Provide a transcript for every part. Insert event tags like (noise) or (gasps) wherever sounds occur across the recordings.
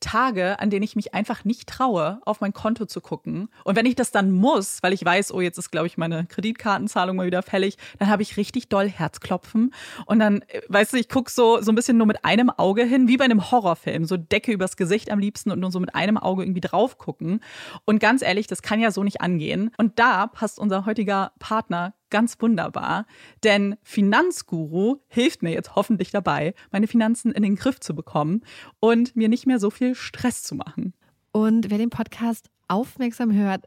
Tage, an denen ich mich einfach nicht traue, auf mein Konto zu gucken. Und wenn ich das dann muss, weil ich weiß, oh, jetzt ist, glaube ich, meine Kreditkartenzahlung mal wieder fällig, dann habe ich richtig doll Herzklopfen. Und dann, äh, weißt du, ich gucke so, so ein bisschen nur mit einem Auge hin, wie bei einem Horrorfilm. So Decke übers Gesicht am liebsten und nur so mit einem Auge irgendwie drauf gucken. Und ganz ehrlich, das kann ja so nicht angehen. Und da passt unser heutiger Partner ganz wunderbar, denn Finanzguru hilft mir jetzt hoffentlich dabei, meine Finanzen in den Griff zu bekommen und mir nicht mehr so viel Stress zu machen. Und wer den Podcast aufmerksam hört,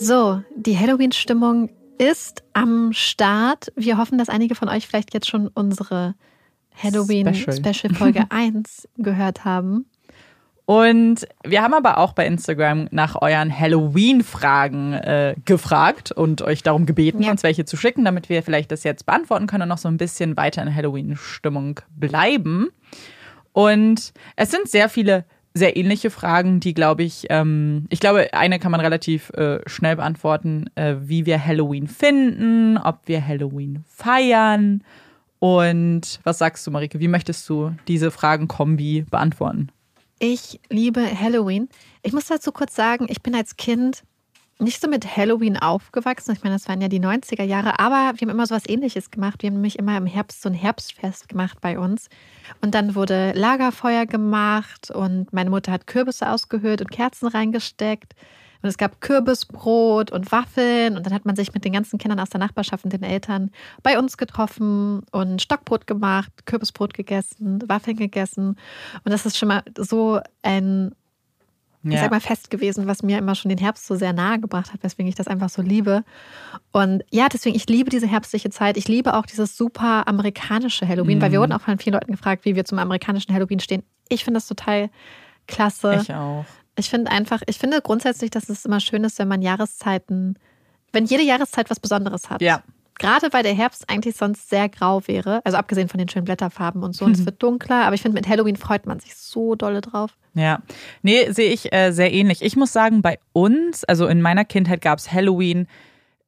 So, die Halloween-Stimmung ist am Start. Wir hoffen, dass einige von euch vielleicht jetzt schon unsere Halloween-Special-Folge 1 (laughs) gehört haben. Und wir haben aber auch bei Instagram nach euren Halloween-Fragen äh, gefragt und euch darum gebeten, ja. uns welche zu schicken, damit wir vielleicht das jetzt beantworten können und noch so ein bisschen weiter in Halloween-Stimmung bleiben. Und es sind sehr viele sehr ähnliche Fragen, die, glaube ich, ähm, ich glaube, eine kann man relativ äh, schnell beantworten, äh, wie wir Halloween finden, ob wir Halloween feiern. Und was sagst du, Marike, wie möchtest du diese Fragen-Kombi beantworten? Ich liebe Halloween. Ich muss dazu kurz sagen, ich bin als Kind nicht so mit Halloween aufgewachsen. Ich meine, das waren ja die 90er Jahre, aber wir haben immer so was ähnliches gemacht. Wir haben nämlich immer im Herbst so ein Herbstfest gemacht bei uns. Und dann wurde Lagerfeuer gemacht und meine Mutter hat Kürbisse ausgehöhlt und Kerzen reingesteckt. Und es gab Kürbisbrot und Waffeln. Und dann hat man sich mit den ganzen Kindern aus der Nachbarschaft und den Eltern bei uns getroffen und Stockbrot gemacht, Kürbisbrot gegessen, Waffeln gegessen. Und das ist schon mal so ein ich Ja. sag mal, fest gewesen, was mir immer schon den Herbst so sehr nahe gebracht hat, weswegen ich das einfach so liebe. Und ja, deswegen, ich liebe diese herbstliche Zeit. Ich liebe auch dieses super amerikanische Halloween, weil wir Mhm. wurden auch von vielen Leuten gefragt, wie wir zum amerikanischen Halloween stehen. Ich finde das total klasse. Ich auch. Ich finde einfach, ich finde grundsätzlich, dass es immer schön ist, wenn man Jahreszeiten, wenn jede Jahreszeit was Besonderes hat. Ja. Gerade weil der Herbst eigentlich sonst sehr grau wäre, also abgesehen von den schönen Blätterfarben und so, und es wird dunkler, aber ich finde, mit Halloween freut man sich so dolle drauf. Ja, nee, sehe ich äh, sehr ähnlich. Ich muss sagen, bei uns, also in meiner Kindheit gab es Halloween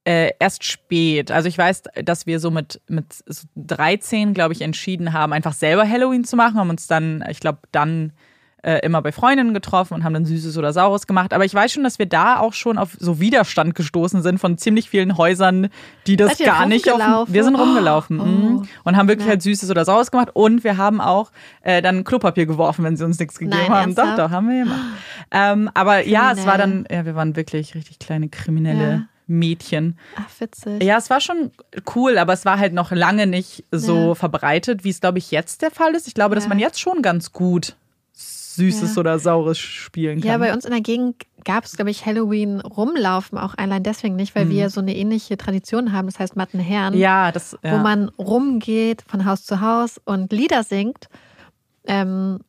äh, erst spät. Also ich weiß, dass wir so mit, mit so 13, glaube ich, entschieden haben, einfach selber Halloween zu machen, haben uns dann, ich glaube, dann äh, immer bei Freundinnen getroffen und haben dann Süßes oder Saures gemacht. Aber ich weiß schon, dass wir da auch schon auf so Widerstand gestoßen sind von ziemlich vielen Häusern, die das Seid gar nicht auf. Wir sind Oh. rumgelaufen Oh. mhm. und haben wirklich Ja. halt Süßes oder Saures gemacht. Und wir haben auch äh, dann Klopapier geworfen, wenn sie uns nichts gegeben Nein, haben. Doch, ernsthaft? doch, haben wir gemacht. Ähm, aber ja, es war dann, Kriminell. ja, wir waren wirklich richtig kleine kriminelle Ja. Mädchen. Ach, witzig. Ja, es war schon cool, aber es war halt noch lange nicht so Ja. verbreitet, wie es, glaube ich, jetzt der Fall ist. Ich glaube, dass Ja. man jetzt schon ganz gut Süßes Ja. oder Saures spielen kann. Ja, bei uns in der Gegend gab es, glaube ich, Halloween rumlaufen auch allein deswegen nicht, weil wir so eine ähnliche Tradition haben, das heißt Mattenherren, Mhm. ja, das. Ja. wo man rumgeht von Haus zu Haus und Lieder singt ähm,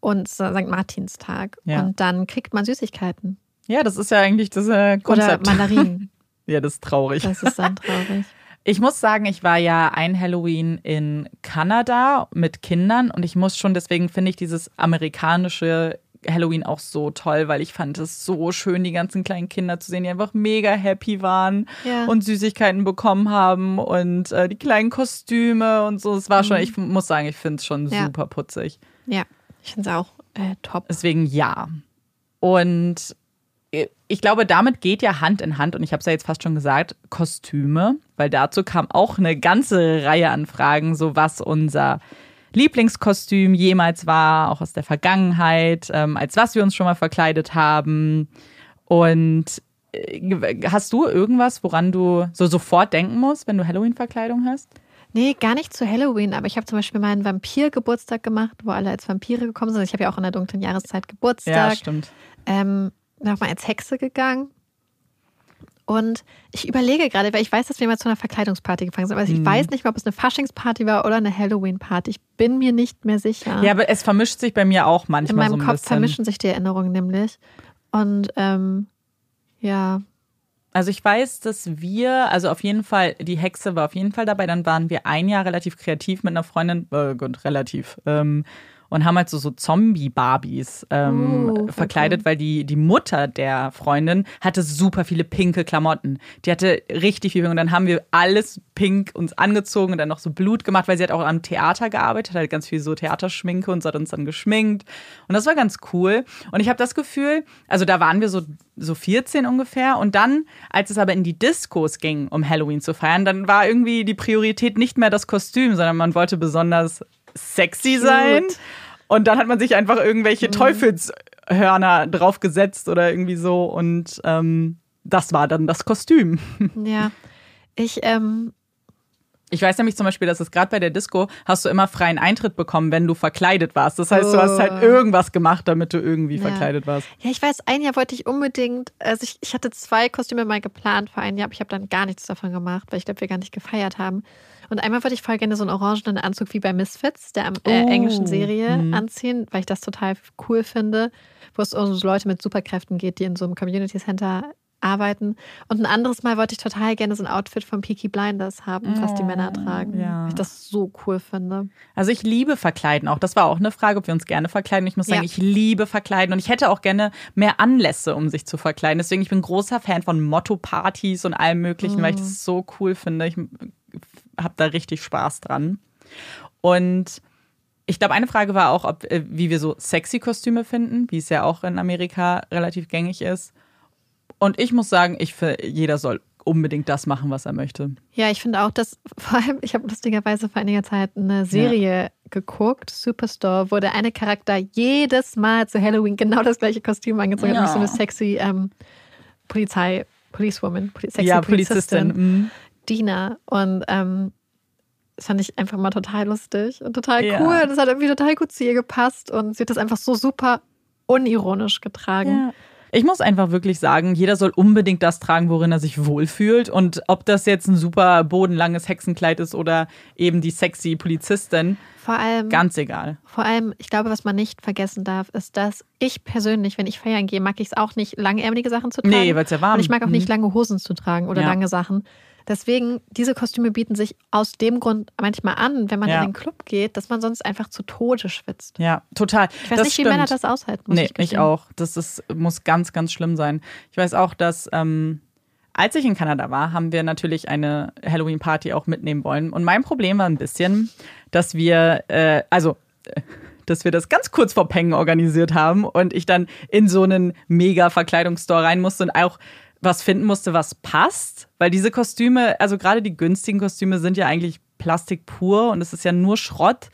und St. Martinstag. Ja. Und dann kriegt man Süßigkeiten ja, das ist ja eigentlich das äh, oder Konzept. Mandarinen. (laughs) ja, das ist traurig. Das ist dann traurig. Ich muss sagen, ich war ja ein Halloween in Kanada mit Kindern und ich muss schon, deswegen finde ich dieses amerikanische Halloween auch so toll, weil ich fand es so schön, die ganzen kleinen Kinder zu sehen, die einfach mega happy waren Ja. und Süßigkeiten bekommen haben und äh, die kleinen Kostüme und so. Es war schon, ich muss sagen, ich finde es schon Ja. super putzig. Ja, ich finde es auch äh, top. Deswegen ja. Und ich glaube, damit geht ja Hand in Hand, und ich habe es ja jetzt fast schon gesagt, Kostüme, weil dazu kam auch eine ganze Reihe an Fragen, so was unser Lieblingskostüm jemals war, auch aus der Vergangenheit, ähm, als was wir uns schon mal verkleidet haben. Und äh, hast du irgendwas, woran du so sofort denken musst, wenn du Halloween-Verkleidung hast? Nee, gar nicht zu Halloween, aber ich habe zum Beispiel meinen Vampir-Geburtstag gemacht, wo alle als Vampire gekommen sind. Ich habe ja auch in der dunklen Jahreszeit Geburtstag. stimmt. ähm, nochmal als Hexe gegangen. Und ich überlege gerade, weil ich weiß, dass wir mal zu einer Verkleidungsparty gefangen sind, aber Mhm. ich weiß nicht mehr, ob es eine Faschingsparty war oder eine Halloween-Party. Ich bin mir nicht mehr sicher. Ja, aber es vermischt sich bei mir auch In manchmal meinem so ein Kopf bisschen. vermischen sich die Erinnerungen nämlich. Und ähm, ja, Also ich weiß, dass wir, also auf jeden Fall, die Hexe war auf jeden Fall dabei. Dann waren wir ein Jahr relativ kreativ mit einer Freundin, äh, gut, relativ, ähm, und haben halt so, so Zombie-Barbies ähm, voll verkleidet, weil die, die Mutter der Freundin hatte super viele pinke Klamotten. Die hatte richtig viel Pink und dann haben wir alles pink uns angezogen und dann noch so Blut gemacht, weil sie hat auch am Theater gearbeitet, hat ganz viel so Theaterschminke und sie hat uns dann geschminkt. Und das war ganz cool. Und ich habe das Gefühl, also da waren wir so, so 14 ungefähr und dann, als es aber in die Diskos ging, um Halloween zu feiern, dann war irgendwie die Priorität nicht mehr das Kostüm, sondern man wollte besonders sexy sein. Und dann hat man sich einfach irgendwelche Mhm. Teufelshörner draufgesetzt oder irgendwie so. Und ähm, das war dann das Kostüm. (laughs) ja. Ich, ähm, Ich weiß nämlich zum Beispiel, dass es gerade bei der Disco hast du immer freien Eintritt bekommen, wenn du verkleidet warst. Das heißt, du hast halt Oh. irgendwas gemacht, damit du irgendwie Ja. verkleidet warst. ja, ich weiß, ein Jahr wollte ich unbedingt, also ich, ich hatte zwei Kostüme mal geplant für ein Jahr, aber ich habe dann gar nichts davon gemacht, weil ich glaube, wir gar nicht gefeiert haben. Und einmal wollte ich voll gerne so einen orangenen Anzug wie bei Misfits, der äh, Oh. englischen Serie, Mhm. anziehen, weil ich das total cool finde, wo es um so Leute mit Superkräften geht, die in so einem Community Center arbeiten. Und ein anderes Mal wollte ich total gerne so ein Outfit von Peaky Blinders haben, was die Männer tragen. ja. Weil ich das so cool finde. Also ich liebe Verkleiden auch. Das war auch eine Frage, ob wir uns gerne verkleiden. Ich muss sagen, Ja. ich liebe Verkleiden und ich hätte auch gerne mehr Anlässe, um sich zu verkleiden. Deswegen ich bin großer Fan von Motto-Partys und allem Möglichen, weil ich das so cool finde. Ich habe da richtig Spaß dran. Und ich glaube, eine Frage war auch, ob, äh, wie wir so sexy Kostüme finden, wie es ja auch in Amerika relativ gängig ist. Und ich muss sagen, ich finde, jeder soll unbedingt das machen, was er möchte. Ja, ich finde auch, dass (laughs) vor allem, ich habe lustigerweise vor einiger Zeit eine Serie geguckt, Superstore, wo der eine Charakter jedes Mal zu Halloween genau das gleiche Kostüm angezogen hat, Ja. nämlich so eine sexy ähm, Polizei, Policewoman, Poli- sexy ja, Polizistin, Polizistin. mhm. Dina. Und ähm, das fand ich einfach mal total lustig und total Ja. cool. Das hat irgendwie total gut zu ihr gepasst und sie hat das einfach so super unironisch getragen. Ja. Ich muss einfach wirklich sagen, jeder soll unbedingt das tragen, worin er sich wohlfühlt. Und ob das jetzt ein super bodenlanges Hexenkleid ist oder eben die sexy Polizistin, Vor allem, ganz egal. vor allem, ich glaube, was man nicht vergessen darf, ist, dass ich persönlich, wenn ich feiern gehe, mag ich es auch nicht, langärmelige Sachen zu tragen. Nee, weil es ja warm Und ich mag auch Mhm. nicht lange Hosen zu tragen oder Ja. lange Sachen. Deswegen, diese Kostüme bieten sich aus dem Grund manchmal an, wenn man Ja. in den Club geht, dass man sonst einfach zu Tode schwitzt. Ja, total. Ich weiß das nicht, wie stimmt. Männer das aushalten, muss nee, ich ich, auch. Das ist, muss ganz, ganz schlimm sein. Ich weiß auch, dass ähm, als ich in Kanada war, haben wir natürlich eine Halloween-Party auch mitnehmen wollen. Und mein Problem war ein bisschen, dass wir, äh, also, äh, dass wir das ganz kurz vor Pengen organisiert haben und ich dann in so einen mega Verkleidungsstore rein musste und auch was finden musste, was passt. Weil diese Kostüme, also gerade die günstigen Kostüme sind ja eigentlich Plastik pur und es ist ja nur Schrott.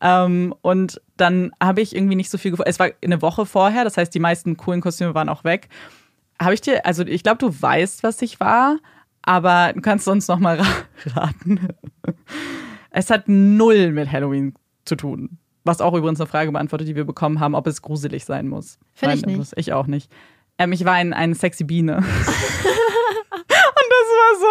Ähm, und dann habe ich irgendwie nicht so viel gefunden. Es war eine Woche vorher, das heißt, die meisten coolen Kostüme waren auch weg. Habe ich dir, also ich glaube, du weißt, was ich war, aber du kannst sonst noch mal ra (laughs) raten. Es hat null mit Halloween zu tun. Was auch übrigens eine Frage beantwortet, die wir bekommen haben, ob es gruselig sein muss. Finde ich nicht. Ich auch nicht. Ähm, ich war ein, eine sexy Biene. (laughs) Und das war so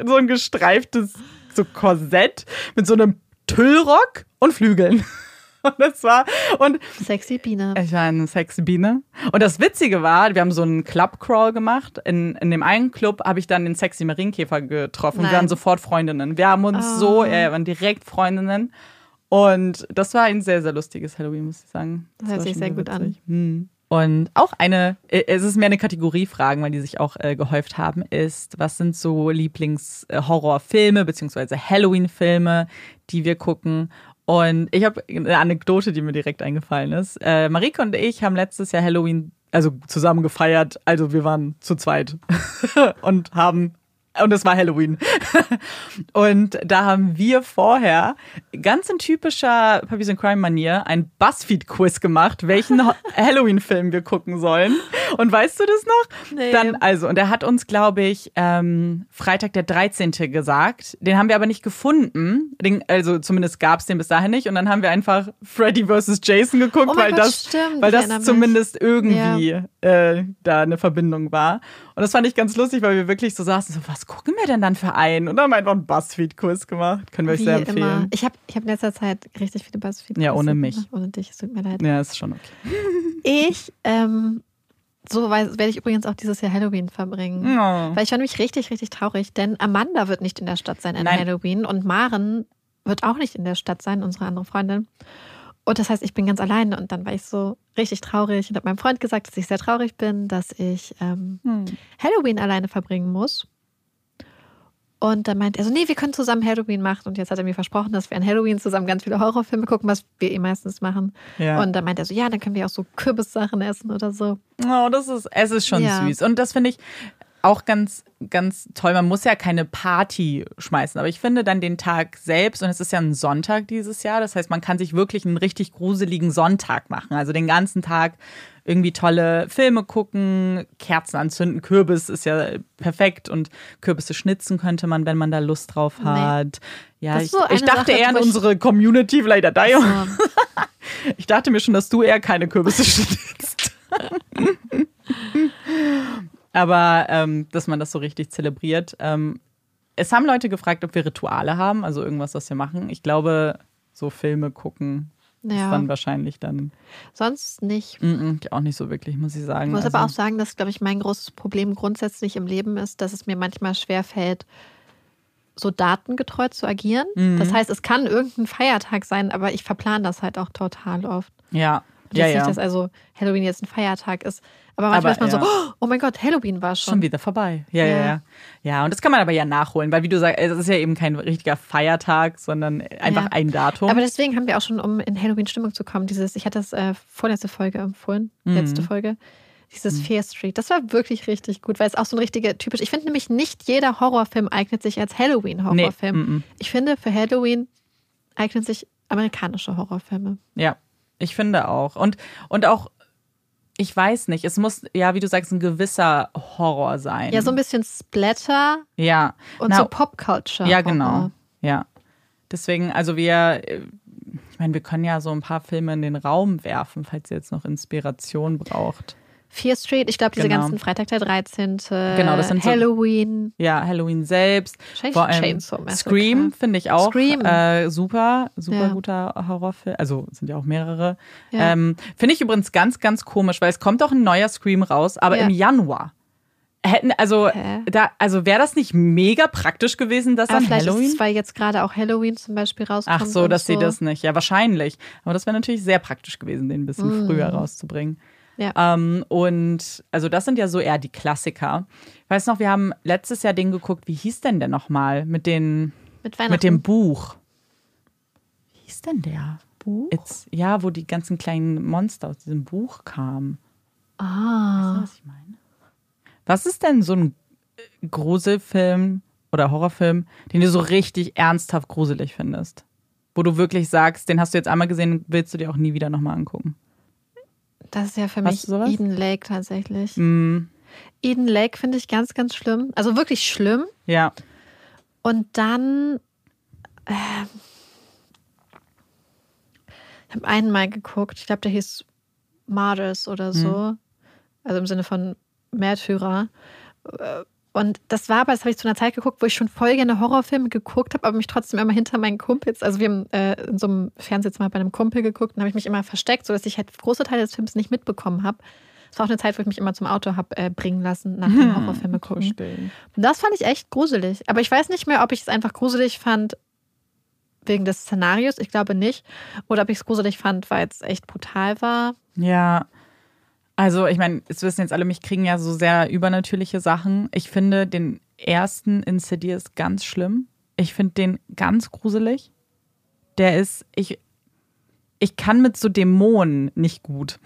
ein, so ein gestreiftes so Korsett mit so einem Tüllrock und Flügeln. (laughs) Und das war, und Sexy Biene. ich war eine sexy Biene. Und das Witzige war, wir haben so einen Club-Crawl gemacht. In, in dem einen Club habe ich dann den sexy Marienkäfer getroffen. Nein. wir waren sofort Freundinnen. Wir haben uns Oh. so, äh, wir waren direkt Freundinnen. Und das war ein sehr, sehr lustiges Halloween, muss ich sagen. Das hört war sich sehr gut an. witzig. Hm. Und auch eine, äh, es ist mehr eine Kategorie Fragen, weil die sich auch äh, gehäuft haben, ist, was sind so Lieblings-Horrorfilme beziehungsweise Halloween-Filme, die wir gucken? Und ich habe eine Anekdote, die mir direkt eingefallen ist. Äh, Marike und ich haben letztes Jahr Halloween, also zusammen gefeiert. Also wir waren zu zweit (laughs) und haben und es war Halloween. (laughs) und da haben wir vorher ganz in typischer Puppies and Crime Manier ein Buzzfeed-Quiz gemacht, welchen (laughs) Halloween-Film wir gucken sollen. Und weißt du das noch? Nee. Dann, also, und er hat uns, glaube ich, ähm, Freitag der 13. gesagt. Den haben wir aber nicht gefunden. Den, also zumindest gab es den bis dahin nicht. Und dann haben wir einfach Freddy vs. Jason geguckt, Oh weil Gott, das, stimmt, weil das zumindest irgendwie äh, da eine Verbindung war. Und das fand ich ganz lustig, weil wir wirklich so saßen, so, was gucken wir denn dann für einen? Und dann haben wir einfach einen Buzzfeed-Quiz gemacht. Können wir euch Wie sehr empfehlen. immer. Ich habe ich hab in letzter Zeit richtig viele buzzfeed Ja, ohne mich. gemacht. Ohne dich, es tut mir leid. Ja, ist schon okay. Ich, ähm, so werde ich übrigens auch dieses Jahr Halloween verbringen. Oh. Weil ich war nämlich richtig, richtig traurig, denn Amanda wird nicht in der Stadt sein an Nein. Halloween und Maren wird auch nicht in der Stadt sein, unsere andere Freundin. Und das heißt, ich bin ganz alleine und dann war ich so richtig traurig und habe meinem Freund gesagt, dass ich sehr traurig bin, dass ich ähm, Hm. Halloween alleine verbringen muss. Und dann meint er so, nee, wir können zusammen Halloween machen. Und jetzt hat er mir versprochen, dass wir an Halloween zusammen ganz viele Horrorfilme gucken, was wir eh meistens machen. Ja. Und dann meint er so, ja, dann können wir auch so Kürbissachen essen oder so. Oh, das ist, es ist schon Ja. süß. Und das finde ich auch ganz, ganz toll. Man muss ja keine Party schmeißen, aber ich finde dann den Tag selbst, und es ist ja ein Sonntag dieses Jahr, das heißt, man kann sich wirklich einen richtig gruseligen Sonntag machen. Also den ganzen Tag irgendwie tolle Filme gucken, Kerzen anzünden, Kürbis ist ja perfekt und Kürbisse schnitzen könnte man, wenn man da Lust drauf Nee. hat. Ja, Das ich, ich dachte Sache, eher an unsere Community, vielleicht an Dayo. So. (laughs) Ich dachte mir schon, dass du eher keine Kürbisse schnitzt. (laughs) Aber ähm, dass man das so richtig zelebriert. Ähm, es haben Leute gefragt, ob wir Rituale haben, also irgendwas, was wir machen. Ich glaube, so Filme gucken ist Ja, dann wahrscheinlich dann sonst nicht. mm -mm, auch nicht so wirklich, muss ich sagen. Ich muss also, aber auch sagen, dass, glaube ich, mein großes Problem grundsätzlich im Leben ist, dass es mir manchmal schwerfällt, so datengetreu zu agieren. Mhm. Das heißt, es kann irgendein Feiertag sein, aber ich verplane das halt auch total oft. ja, Und ja, jetzt ja. nicht, dass also Halloween jetzt ein Feiertag ist. Aber manchmal Aber, ist man ja. so, oh mein Gott, Halloween war schon. Schon wieder vorbei. Ja, ja, Ja. ja. Und das kann man aber ja nachholen, weil wie du sagst, es ist ja eben kein richtiger Feiertag, sondern einfach ein Datum. Aber deswegen haben wir auch schon, um in Halloween-Stimmung zu kommen, dieses, ich hatte das äh, vorletzte Folge empfohlen, Mhm. letzte Folge, dieses Fear Street. Das war wirklich richtig gut, weil es auch so ein richtiger typisch. Ich finde nämlich nicht jeder Horrorfilm eignet sich als Halloween-Horrorfilm. Nee, mm, mm. Ich finde, für Halloween eignen sich amerikanische Horrorfilme. Ja, ich finde auch. Und, und auch, ich weiß nicht, es muss, ja, wie du sagst, ein gewisser Horror sein. Ja, so ein bisschen Splatter Ja. und Na, so Popculture. Ja, genau. Ja. Deswegen, also wir, äh, ich meine, wir können ja so ein paar Filme in den Raum werfen, falls ihr jetzt noch Inspiration braucht. Fear Street, ich glaube, diese Genau. ganzen Freitag der 13. Genau, das sind so- Halloween. Ja, Halloween selbst. Vor allem. Scream finde ich auch Scream. Äh, super, super Ja. guter Horrorfilm. Also sind ja auch mehrere. Ja. Ähm, finde ich übrigens ganz, ganz komisch, weil es kommt auch ein neuer Scream raus, aber Ja. im Januar. Hätten, also, Hä? da, also wäre das nicht mega praktisch gewesen, dass vielleicht Halloween. ist es, weil jetzt gerade auch Halloween zum Beispiel rauskommt. Ach so, dass so. sie das nicht. Ja, wahrscheinlich. Aber das wäre natürlich sehr praktisch gewesen, den ein bisschen früher rauszubringen. Ja. Ähm, und also das sind ja so eher die Klassiker. Ich weiß noch, wir haben letztes Jahr den geguckt, wie hieß denn der nochmal? Mit, den, Mit mit dem Buch. Wie hieß denn der? Buch? It's, ja, wo die ganzen kleinen Monster aus diesem Buch kamen. Ah. Weißt du, was ich meine? Was ist denn so ein äh, Gruselfilm oder Horrorfilm, den du so richtig ernsthaft gruselig findest? Wo du wirklich sagst, den hast du jetzt einmal gesehen, willst du dir auch nie wieder nochmal angucken? Das ist ja für Hast mich? Eden Lake tatsächlich. Mm, Eden Lake finde ich ganz, ganz schlimm. Also wirklich schlimm. ja. Und dann. ähm, ich habe einen mal geguckt. Ich glaube, der hieß Martyrs oder so. Also im Sinne von Märtyrer. Und das war aber, das habe ich zu einer Zeit geguckt, wo ich schon voll gerne Horrorfilme geguckt habe, aber mich trotzdem immer hinter meinen Kumpels, also wir haben äh, in so einem Fernsehzimmer bei einem Kumpel geguckt und habe ich mich immer versteckt, sodass ich halt große Teile des Films nicht mitbekommen habe. Das war auch eine Zeit, wo ich mich immer zum Auto habe äh, bringen lassen nach dem Horrorfilme gucken. Und das fand ich echt gruselig. Aber ich weiß nicht mehr, ob ich es einfach gruselig fand wegen des Szenarios. Ich glaube nicht. Oder ob ich es gruselig fand, weil es echt brutal war. Ja. Also, ich meine, es wissen jetzt alle, mich kriegen ja so sehr übernatürliche Sachen. Ich finde den ersten Insidious ganz schlimm. Ich finde den ganz gruselig. Der ist, ich, ich kann mit so Dämonen nicht gut.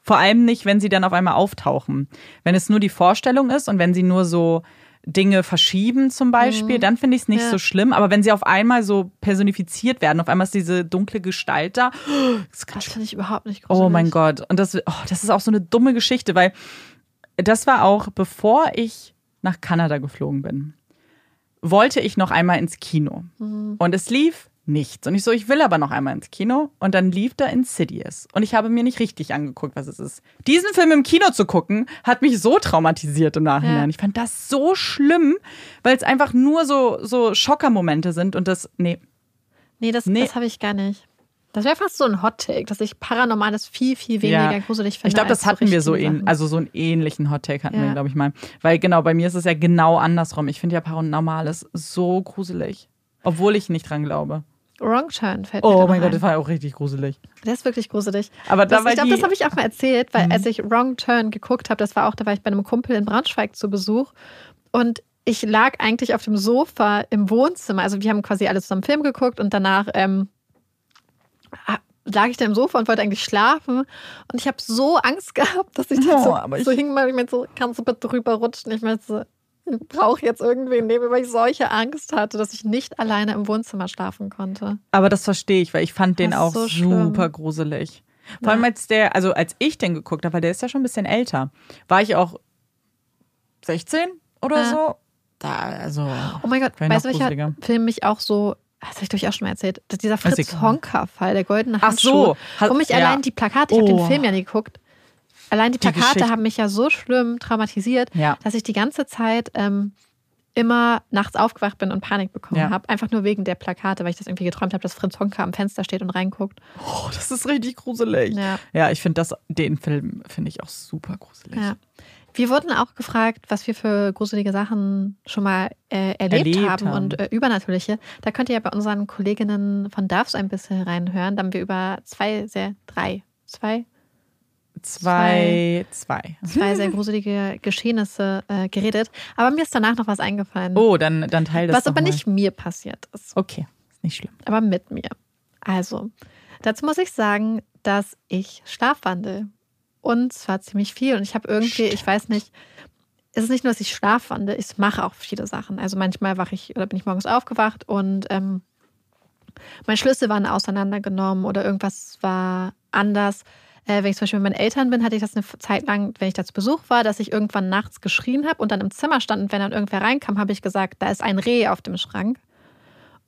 Vor allem nicht, wenn sie dann auf einmal auftauchen. Wenn es nur die Vorstellung ist und wenn sie nur so Dinge verschieben zum Beispiel, dann finde ich es nicht Ja. so schlimm. Aber wenn sie auf einmal so personifiziert werden, auf einmal ist diese dunkle Gestalt da, (gasps) das Das finde ich überhaupt nicht gruselig. Oh mein Gott. Und das, oh, das ist auch so eine dumme Geschichte, weil das war auch, bevor ich nach Kanada geflogen bin, wollte ich noch einmal ins Kino. Und es lief nichts. Und ich so, ich will aber noch einmal ins Kino. Und dann lief da Insidious. Und ich habe mir nicht richtig angeguckt, was es ist. Diesen Film im Kino zu gucken, hat mich so traumatisiert im Nachhinein. Ja. Ich fand das so schlimm, weil es einfach nur so, so Schockermomente sind. Und das, nee, Nee, das, Nee. das habe ich gar nicht. Das wäre fast so ein Hot-Take, dass ich Paranormales viel, viel weniger Ja. gruselig finde. Ich glaube, das hatten wir so ähn, also so einen ähnlichen Hottake hatten wir, Ja. glaube ich mal. Weil genau, bei mir ist es ja genau andersrum. Ich finde ja Paranormales so gruselig. Obwohl ich nicht dran glaube. Wrong Turn fällt mir Oh mein Gott, das ein. war auch richtig gruselig. Der ist wirklich gruselig. Aber da das, war ich glaube, das habe ich auch mal erzählt, weil Mhm. als ich Wrong Turn geguckt habe, das war auch, da war ich bei einem Kumpel in Braunschweig zu Besuch und ich lag eigentlich auf dem Sofa im Wohnzimmer. Also wir haben quasi alle zusammen Film geguckt und danach ähm, lag ich da im Sofa und wollte eigentlich schlafen und ich habe so Angst (laughs) gehabt, dass ich da Oh, so, ich- so hing mal, ich meinte so, kannst du bitte drüber rutschen? Ich meinte so, brauche jetzt irgendwen neben weil ich solche Angst hatte, dass ich nicht alleine im Wohnzimmer schlafen konnte. Aber das verstehe ich, weil ich fand den auch so super gruselig. Vor allem als der, also als ich den geguckt habe, weil der ist ja schon ein bisschen älter, war ich auch 16 oder Ja. so. Da, also. Oh mein Gott, weißt du, welcher. Film mich auch so, das habe ich ich auch schon mal erzählt, dieser Fritz. Honka-Fall, der goldene Ach Handschuh. so. Hat- Wo mich ja. allein die Plakate, ich habe Oh. den Film ja nie geguckt, allein die Die Plakate Geschichte- haben mich ja so schlimm traumatisiert, Ja. dass ich die ganze Zeit ähm, immer nachts aufgewacht bin und Panik bekommen Ja. habe. Einfach nur wegen der Plakate, weil ich das irgendwie geträumt habe, dass Fritz Honka am Fenster steht und reinguckt. Oh, das ist richtig gruselig. Ja. Ja, ich finde das, den Film finde ich auch super gruselig. Ja. Wir wurden auch gefragt, was wir für gruselige Sachen schon mal äh, erlebt, Erlebt haben, haben. und äh, übernatürliche. Da könnt ihr ja bei unseren Kolleginnen von Darfs ein bisschen reinhören. Da haben wir über zwei, sehr, drei, zwei, Zwei, zwei. zwei sehr gruselige Geschehnisse äh, geredet. Aber mir ist danach noch was eingefallen, Oh, dann, dann teil das was aber mal. nicht mir passiert ist, Okay, ist nicht schlimm. aber mit mir. Also, dazu muss ich sagen, dass ich schlafwandel. Und zwar ziemlich viel. Und ich habe irgendwie, ich weiß nicht, es ist nicht nur, dass ich schlafwandel, ich mache auch viele Sachen. Also manchmal wache ich oder bin ich morgens aufgewacht und ähm, meine Schlüssel waren auseinandergenommen oder irgendwas war anders. Äh, wenn ich zum Beispiel mit meinen Eltern bin, hatte ich das eine Zeit lang, wenn ich da zu Besuch war, dass ich irgendwann nachts geschrien habe und dann im Zimmer stand und wenn dann irgendwer reinkam, habe ich gesagt, da ist ein Reh auf dem Schrank.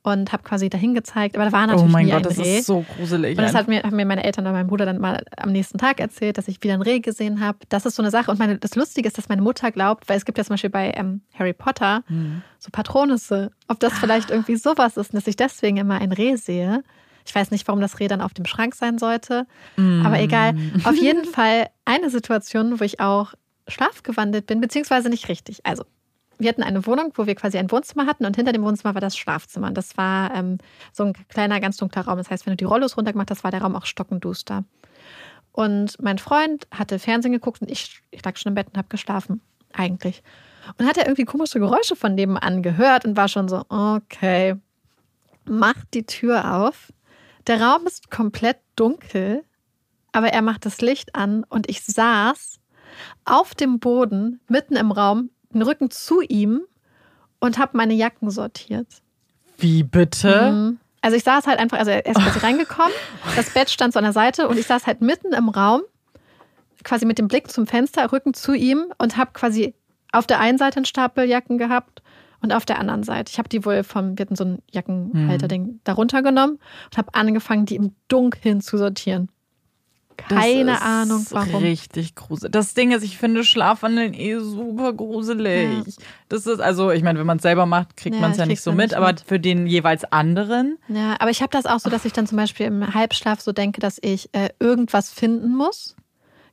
und habe quasi dahin gezeigt. Aber da war Oh natürlich mein nie Gott, ein das Reh. ist so gruselig. Und das hat mir, haben mir meine Eltern oder mein Bruder dann mal am nächsten Tag erzählt, dass ich wieder ein Reh gesehen habe. Das ist so eine Sache. Und meine, das Lustige ist, dass meine Mutter glaubt, weil es gibt ja zum Beispiel bei ähm, Harry Potter Mhm. so Patronusse, ob das vielleicht irgendwie sowas ist und dass ich deswegen immer ein Reh sehe. Ich weiß nicht, warum das Reh dann auf dem Schrank sein sollte, aber egal. Auf jeden Fall eine Situation, wo ich auch schlafgewandelt bin, beziehungsweise nicht richtig. Also, wir hatten eine Wohnung, wo wir quasi ein Wohnzimmer hatten und hinter dem Wohnzimmer war das Schlafzimmer. Und das war ähm, so ein kleiner, ganz dunkler Raum. Das heißt, wenn du die Rollos runtergemacht hast, war der Raum auch stockenduster. Und mein Freund hatte Fernsehen geguckt und ich, ich lag schon im Bett und habe geschlafen, eigentlich. Und hat er irgendwie komische Geräusche von nebenan gehört und war schon so, okay, macht die Tür auf. Der Raum ist komplett dunkel, aber er macht das Licht an und ich saß auf dem Boden, mitten im Raum, den Rücken zu ihm und habe meine Jacken sortiert. Wie bitte? Mhm. Also ich saß halt einfach, also er ist quasi (laughs) reingekommen, das Bett stand so an der Seite und ich saß halt mitten im Raum, quasi mit dem Blick zum Fenster, Rücken zu ihm und habe quasi auf der einen Seite einen Stapel Jacken gehabt und auf der anderen Seite. Ich habe die wohl vom, wir hatten so ein Jackenhalter-Ding darunter genommen und habe angefangen, die im Dunkeln zu sortieren. Das Keine ist Ahnung, warum. Richtig gruselig. Das Ding ist, ich finde Schlafwandeln eh super gruselig. Ja. Das ist, also, ich meine, wenn man es selber macht, kriegt Ja, man es ja ich nicht so mit, nicht aber mit. für den jeweils anderen. Ja, aber ich habe das auch so, dass ich dann zum Beispiel im Halbschlaf so denke, dass ich äh, irgendwas finden muss.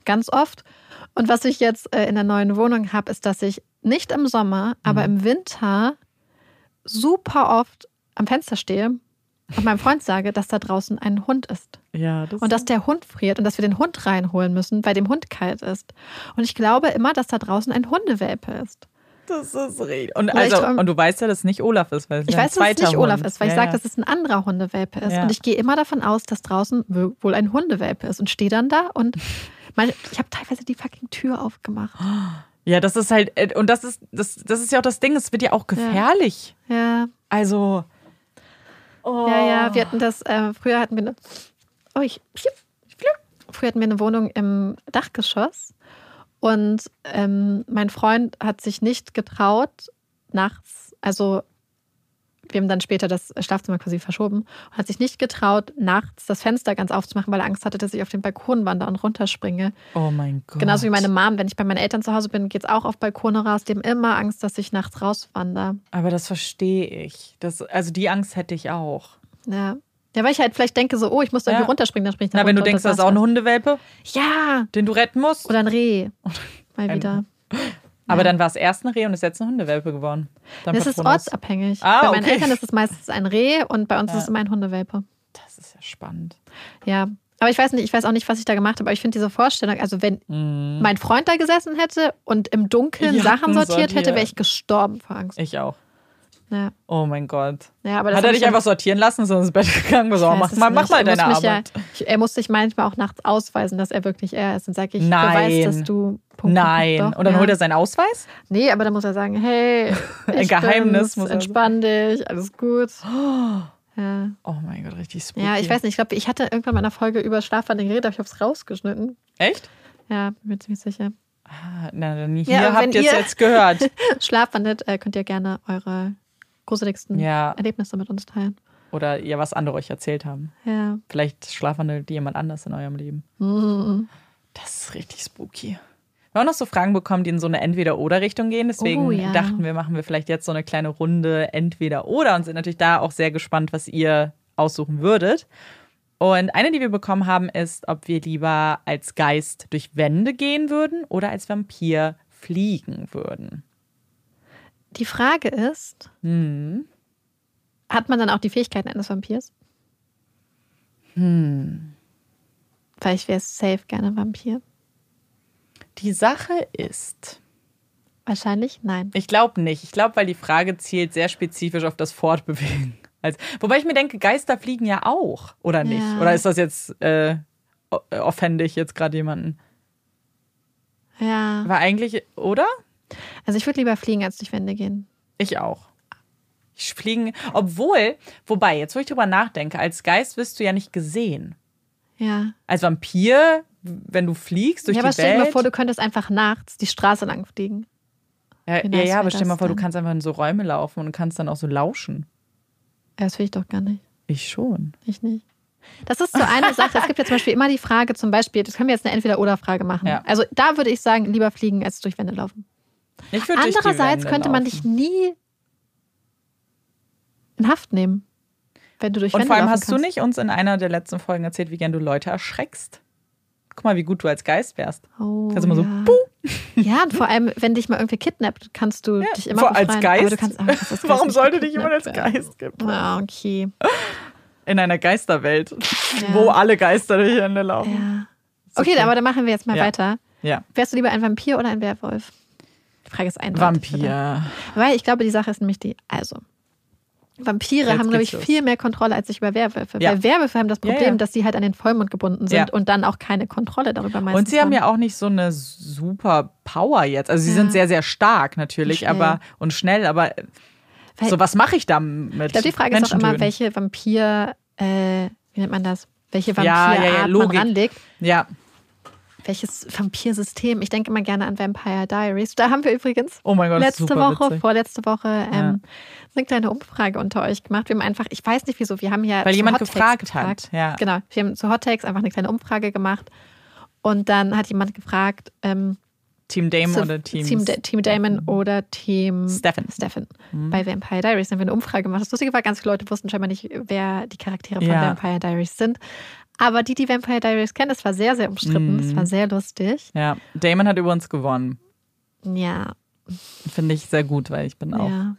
Ganz oft. Und was ich jetzt äh, in der neuen Wohnung habe, ist, dass ich nicht im Sommer, aber im Winter super oft am Fenster stehe und meinem Freund sage, dass da draußen ein Hund ist. Ja, das Und dass der Hund friert und dass wir den Hund reinholen müssen, weil dem Hund kalt ist. Und ich glaube immer, dass da draußen ein Hundewelpe ist. das ist richtig. Und, ich also, träum- und du weißt ja, dass es nicht Olaf ist, weil es Ich weiß, dass es nicht Olaf Hund. ist, weil ich ja, sage, ja. dass es ein anderer Hundewelpe ist. Ja. Und ich gehe immer davon aus, dass draußen wohl ein Hundewelpe ist und stehe dann da und (laughs) ich habe teilweise die fucking Tür aufgemacht. Ja, das ist halt, äh, und das ist, das, das ist ja auch das Ding, es wird ja auch gefährlich. Ja, Also. Oh. ja, ja. Wir hatten das, äh, früher hatten wir eine, oh, ich, früher hatten wir eine Wohnung im Dachgeschoss und ähm, mein Freund hat sich nicht getraut, nachts, also wir haben dann später das Schlafzimmer quasi verschoben und hat sich nicht getraut, nachts das Fenster ganz aufzumachen, weil er Angst hatte, dass ich auf den Balkon wandere und runterspringe. Oh mein Gott. Genauso wie meine Mom, wenn ich bei meinen Eltern zu Hause bin, geht es auch auf Balkone raus. Die haben immer Angst, dass ich nachts rauswandere. Aber das verstehe ich. Das, also die Angst hätte ich auch. Ja. Ja, weil ich halt vielleicht denke so, oh, ich muss da Ja. irgendwie runterspringen, dann springe ich da Na, wenn du denkst, das ist auch war's ein Hundewelpe. Ja, den du retten musst. oder ein Reh. (laughs) Mal wieder. (laughs) Aber Ja. dann war es erst ein Reh und ist jetzt eine Hundewelpe geworden. Dein Das ist Patronus. ortsabhängig. Ah, bei meinen okay. Eltern ist es meistens ein Reh und bei uns Ja. ist es immer ein Hundewelpe. Das ist ja spannend. Ja. Aber ich weiß nicht, ich weiß auch nicht, was ich da gemacht habe, aber ich finde diese Vorstellung, also wenn mein Freund da gesessen hätte und im Dunkeln Jacken Sachen sortiert hätte, sortiert. wäre ich gestorben vor Angst. Ich auch. Ja. Oh mein Gott. Ja, Hat er ich dich einfach sortieren lassen, so ins Bett gegangen? So, mach mal, mach mal Er deine Arbeit. Ja, ich, er muss sich manchmal auch nachts ausweisen, dass er wirklich er ist. Dann sage ich, Nein. beweis, dass du. Punkt, Nein. Punkt, doch. Und dann holt er seinen Ausweis? Nee, aber dann muss er sagen, hey, (laughs) Ein Geheimnis muss er- entspann dich, alles gut. (gasps) Ja. Oh mein Gott, richtig spooky. ja, ich weiß nicht, ich glaube, ich hatte irgendwann mal in einer Folge über Schlafwandeln geredet, aber ich habe es rausgeschnitten. Echt? Ja, bin mir ziemlich sicher. Ah, Na, dann hier Ja, habt ihr es jetzt gehört. (laughs) Schlafwandelt, äh, könnt ihr gerne eure gruseligsten Ja. Erlebnisse mit uns teilen. Oder ihr was andere euch erzählt haben. Ja. Vielleicht schlafwandelt jemand anders in eurem Leben. Mhm. Das ist richtig spooky. Wir haben auch noch so Fragen bekommen, die in so eine Entweder-Oder-Richtung gehen. Deswegen Oh, ja. dachten wir, machen wir vielleicht jetzt so eine kleine Runde Entweder-Oder und sind natürlich da auch sehr gespannt, was ihr aussuchen würdet. Und eine, die wir bekommen haben, ist, ob wir lieber als Geist durch Wände gehen würden oder als Vampir fliegen würden. Die Frage ist, Hm. hat man dann auch die Fähigkeiten eines Vampirs? Hm. Weil ich wäre safe gerne Vampir. Die Sache ist, Wahrscheinlich nein. Ich glaube nicht. Ich glaube, weil die Frage zielt sehr spezifisch auf das Fortbewegen. (laughs) Also, wobei ich mir denke, Geister fliegen ja auch, oder nicht? Ja. Oder ist das jetzt äh, o- offendig jetzt gerade jemanden? Ja. War eigentlich, oder? Also ich würde lieber fliegen, als durch Wände gehen. Ich auch. Ich fliegen, obwohl, wobei, jetzt wo ich drüber nachdenke, als Geist wirst du ja nicht gesehen. Ja. Als Vampir, wenn du fliegst durch ja, aber die stell dir Welt. mal vor, du könntest einfach nachts die Straße lang fliegen. ja, ja, ja, aber stell dir mal vor, du denn? kannst einfach in so Räume laufen und kannst dann auch so lauschen. das will ich doch gar nicht. Ich schon. Ich nicht. Das ist so eine Sache. Es gibt ja zum Beispiel immer die Frage, zum Beispiel, das können wir jetzt eine Entweder-Oder-Frage machen. Ja. Also da würde ich sagen, lieber fliegen als durch Wände laufen. Andererseits könnte man dich nie in Haft nehmen, wenn du durch Und Wände vor allem hast du kannst. nicht uns in einer der letzten Folgen erzählt, wie gern du Leute erschreckst. Guck mal, wie gut du als Geist wärst. Oh, Kannst immer so, ja. puh. Ja, und vor allem, wenn dich mal irgendwie kidnappt, kannst du dich immer vor- befreien. als Geist? du kannst, du als Geist Warum sollte dich jemand als. Geist geben? Ah, okay. In einer Geisterwelt, Ja. wo alle Geister durch die Hände laufen. Ja. okay. Okay, aber dann machen wir jetzt mal Ja. weiter. Ja. Wärst du lieber ein Vampir oder ein Werwolf? Frage ist eindeutig. oder? Vampir. Weil ich glaube, die Sache ist nämlich die, also. Vampire Jetzt haben, glaube ich, los. viel mehr Kontrolle als ich über Werwölfe. Ja. Weil Werwölfe haben das Ja, Problem, ja. dass sie halt an den Vollmond gebunden sind Ja. und dann auch keine Kontrolle darüber meistens Und sie haben ja auch nicht so eine super Power jetzt. Also sie Ja. sind sehr, sehr stark natürlich, Und schnell. aber und schnell, aber Weil- so was mache ich damit? Ich glaube, die Frage ist auch immer, welche Vampir, äh, wie nennt man das? Welche Ja, ja, Vampirart ja, man ranlegt. Ja. Welches Vampirsystem? Ich denke immer gerne an Vampire Diaries. Da haben wir übrigens Oh mein Gott, letzte Woche, witzig. vorletzte Woche ähm, eine kleine Umfrage unter euch gemacht. Wir haben einfach, ich weiß nicht wieso, wir haben ja Weil zu jemand Hot Takes gefragt hat, gefragt. ja. Genau, wir haben zu Hot Takes einfach eine kleine Umfrage gemacht und dann hat jemand gefragt, ähm, Team Damon so- oder Team, Team, Team Damon oder Team Stefan. Stefan. Mhm. Bei Vampire Diaries haben wir eine Umfrage gemacht. Das Lustige war, ganz viele Leute wussten scheinbar nicht, wer die Charaktere von Ja. Vampire Diaries sind. Aber die, die Vampire Diaries kennen, das war sehr, sehr umstritten. Mhm. Das war sehr lustig. Ja, Damon hat übrigens gewonnen. Ja, Finde ich sehr gut, weil ich bin auch ja,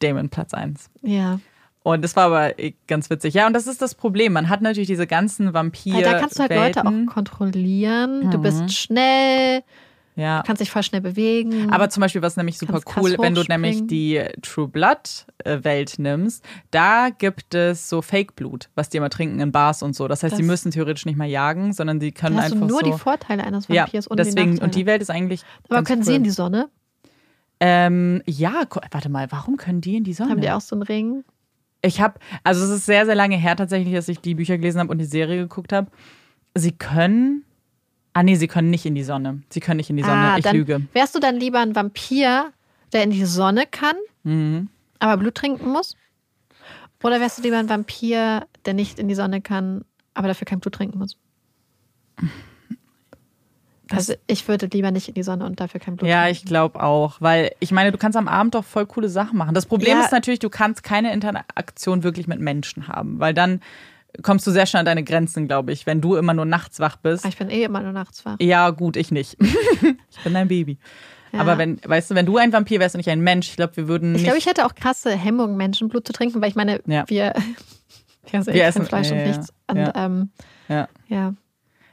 Damon Platz 1. ja. Und das war aber eh ganz witzig. Ja, und das ist das Problem. Man hat natürlich diese ganzen Vampir. Weil da kannst du halt Leute Welten. auch kontrollieren. Du Mhm. bist schnell, Ja. kannst dich voll schnell bewegen. Aber zum Beispiel, was nämlich super cool, wenn du nämlich die True Blood äh, Welt nimmst, da gibt es so Fake Blut, was die immer trinken in Bars und so. Das heißt, Das- die müssen theoretisch nicht mal jagen, sondern die da können hast du einfach nur so. die Vorteile eines ja, Vampirs und deswegen die und die. Welt ist eigentlich. Aber können cool. sie in die Sonne? Ähm, ja, warte mal, warum können die in die Sonne? Haben die auch so einen Ring? Ich habe, also es ist sehr, sehr lange her tatsächlich, dass ich die Bücher gelesen habe und die Serie geguckt habe. Sie können. Ah, nee, sie können nicht in die Sonne. Sie können nicht in die Sonne. Ah, ich lüge. Wärst du dann lieber ein Vampir, der in die Sonne kann, Mhm. aber Blut trinken muss? Oder wärst du lieber ein Vampir, der nicht in die Sonne kann, aber dafür kein Blut trinken muss? also ich würde lieber nicht in die Sonne und dafür kein Blut Ja, trinken. ich glaube auch, weil ich meine, du kannst am Abend doch voll coole Sachen machen. Das Problem Ja. ist natürlich, du kannst keine Interaktion wirklich mit Menschen haben, weil dann kommst du sehr schnell an deine Grenzen, glaube ich, wenn du immer nur nachts wach bist. Aber ich bin eh immer nur nachts wach. Ja, gut, ich nicht. (laughs) ich bin dein Baby. Ja. Aber wenn, weißt du, wenn du ein Vampir wärst und nicht ein Mensch, ich glaube, wir würden. Ich glaube, ich hätte auch krasse Hemmungen, Menschenblut zu trinken, weil ich meine, Ja. wir, (laughs) wir eh essen- Fleisch ja, und nichts. Und, ja. ähm, ja. ja.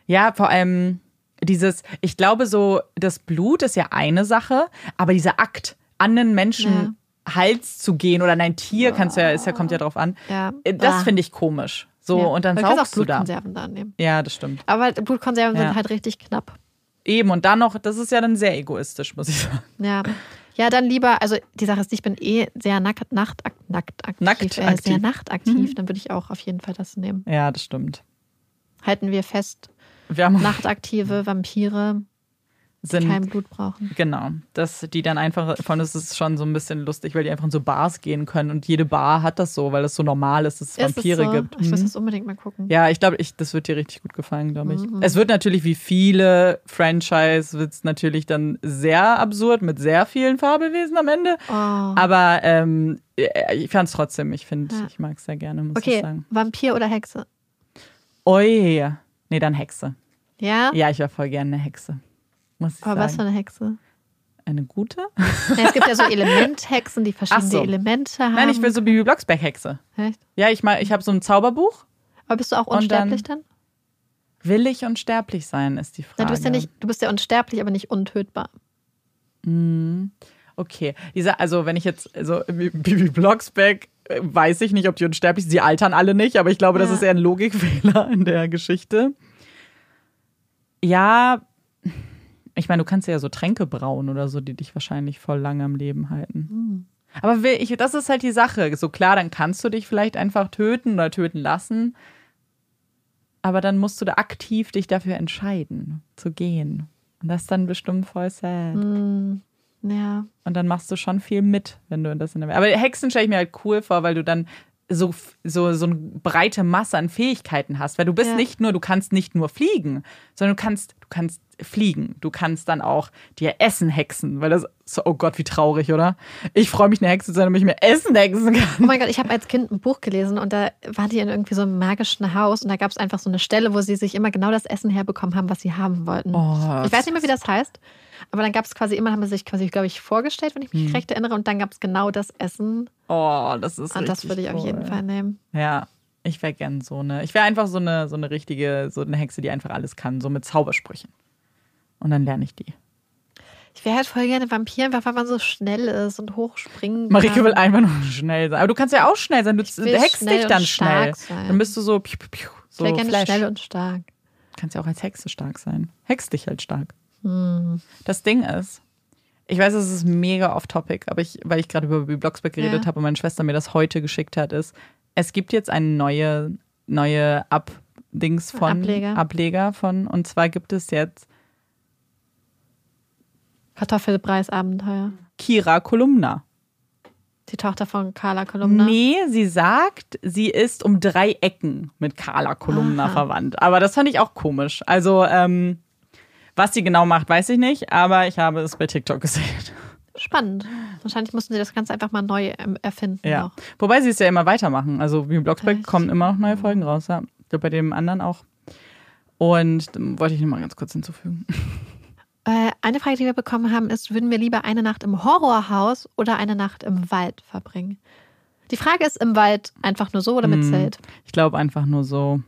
ja, vor allem dieses, ich glaube, so, das Blut ist ja eine Sache, aber dieser Akt, an einen Menschen Hals zu gehen oder an ein Tier, kannst du ja, ist ja, kommt ja drauf an. Das Ah. finde ich komisch. So, Ja. und dann du kannst auch saugst du da. Blutkonserven da nehmen. Ja, das stimmt. Aber Blutkonserven Ja. sind halt richtig knapp. Eben, und dann noch, das ist ja dann sehr egoistisch, muss ich sagen. Ja. Ja, dann lieber, also die Sache ist, ich bin eh sehr nackt, nachtaktiv, nacktaktiv, Nackt äh, aktiv. sehr nachtaktiv, Mhm. dann würde ich auch auf jeden Fall das nehmen. Ja, das stimmt. Halten wir fest, Wir haben nachtaktive Vampire, sind, kein Blut brauchen. genau, dass die dann einfach, von das ist schon so ein bisschen lustig, weil die einfach in so Bars gehen können und jede Bar hat das so, weil das so normal ist, dass es Ist es Vampire so? gibt. Ich muss Mhm. das unbedingt mal gucken. Ja, ich glaube, ich, das wird dir richtig gut gefallen, glaube ich. Mhm. Es wird natürlich wie viele Franchise, wird es natürlich dann sehr absurd mit sehr vielen Fabelwesen am Ende. Oh. Aber ähm, ich fand es trotzdem, ich finde, Ja. ich mag es sehr gerne, muss ich Okay, sagen. Vampir oder Hexe? Oi. Nee, dann Hexe. Ja? Ja, ich wäre voll gerne eine Hexe. Muss ich Aber was für sagen. eine Hexe? Eine gute? Ja, es gibt ja so (laughs) Elementhexen, die verschiedene so. Elemente haben. Nein, ich will so Bibi Blocksberg-Hexe. Echt? Ja, ich mal, ich habe so ein Zauberbuch. Aber bist du auch Und dann- unsterblich dann? Will ich unsterblich sein, ist die Frage. Nein, du bist ja nicht, du bist ja unsterblich, aber nicht untötbar. Mhm. Okay, diese, also wenn ich jetzt, also Bibi Blocksberg, äh, weiß ich nicht, ob die unsterblich sind. Sie altern alle nicht, aber ich glaube, das Ja. ist eher ein Logikfehler in der Geschichte. Ja, ich meine, du kannst ja so Tränke brauen oder so, die dich wahrscheinlich voll lange am Leben halten. Hm. Aber will ich, das ist halt die Sache. So klar, dann kannst du dich vielleicht einfach töten oder töten lassen. Aber dann musst du da aktiv dich dafür entscheiden, zu gehen. Und das ist dann bestimmt voll sad. Hm, ja. Und dann machst du schon viel mit, wenn du das in der. Aber Hexen stelle ich mir halt cool vor, weil du dann so, so, so eine breite Masse an Fähigkeiten hast. Weil du bist Ja. nicht nur, du kannst nicht nur fliegen, sondern du kannst, du kannst fliegen. Du kannst dann auch dir Essen hexen. Weil das, so, oh Gott, wie traurig, oder? Ich freue mich, eine Hexe zu sein, damit ich mir Essen hexen kann. Oh mein Gott, ich habe als Kind ein Buch gelesen und da war die in irgendwie so einem magischen Haus und da gab es einfach so eine Stelle, wo sie sich immer genau das Essen herbekommen haben, was sie haben wollten. Oh, ich weiß nicht mehr, wie das heißt, aber dann gab es quasi immer, haben sie sich quasi, glaube ich, vorgestellt, wenn ich mich recht erinnere, und dann gab es genau das Essen Oh, das ist und das richtig würde ich auf cool. jeden Fall nehmen. Ja, ich wäre gern so eine. Ich wäre einfach so eine, so eine richtige, so eine Hexe, die einfach alles kann, so mit Zaubersprüchen. Und dann lerne ich die. Ich wäre halt voll gerne Vampir, einfach weil man so schnell ist und hochspringen Marike kann. will einfach nur schnell sein. Aber du kannst ja auch schnell sein. Du schnell dich dann schnell. sein. Dann bist du so, piu, piu, piu, Ich so wäre gerne Flash. schnell und stark. kannst ja auch als Hexe stark sein. Hext dich halt stark. Hm. Das Ding ist, ich weiß, es ist mega off-topic, aber ich, weil ich gerade über Bibi Blocksberg geredet Ja. habe und meine Schwester mir das heute geschickt hat, ist, es gibt jetzt eine neue, neue Ab-Dings von Ableger. Ableger von, und zwar gibt es jetzt Kartoffelpreisabenteuer. Kira Kolumna. Die Tochter von Carla Kolumna. Nee, sie sagt, sie ist um drei Ecken mit Carla Kolumna Aha. verwandt. Aber das fand ich auch komisch. Also, ähm, was sie genau macht, weiß ich nicht, aber ich habe es bei TikTok gesehen. Spannend. Wahrscheinlich mussten sie das Ganze einfach mal neu ähm, erfinden. Ja. Noch. Wobei sie es ja immer weitermachen. Also wie Blocksberg Echt? kommen immer noch neue Folgen raus. Ja. Bei dem anderen auch. Und ähm, wollte ich noch mal ganz kurz hinzufügen. (laughs) Äh, eine Frage, die wir bekommen haben, ist: Würden wir lieber eine Nacht im Horrorhaus oder eine Nacht im Wald verbringen? Die Frage ist: Im Wald einfach nur so oder mit Hm. Zelt? Ich glaube einfach nur so.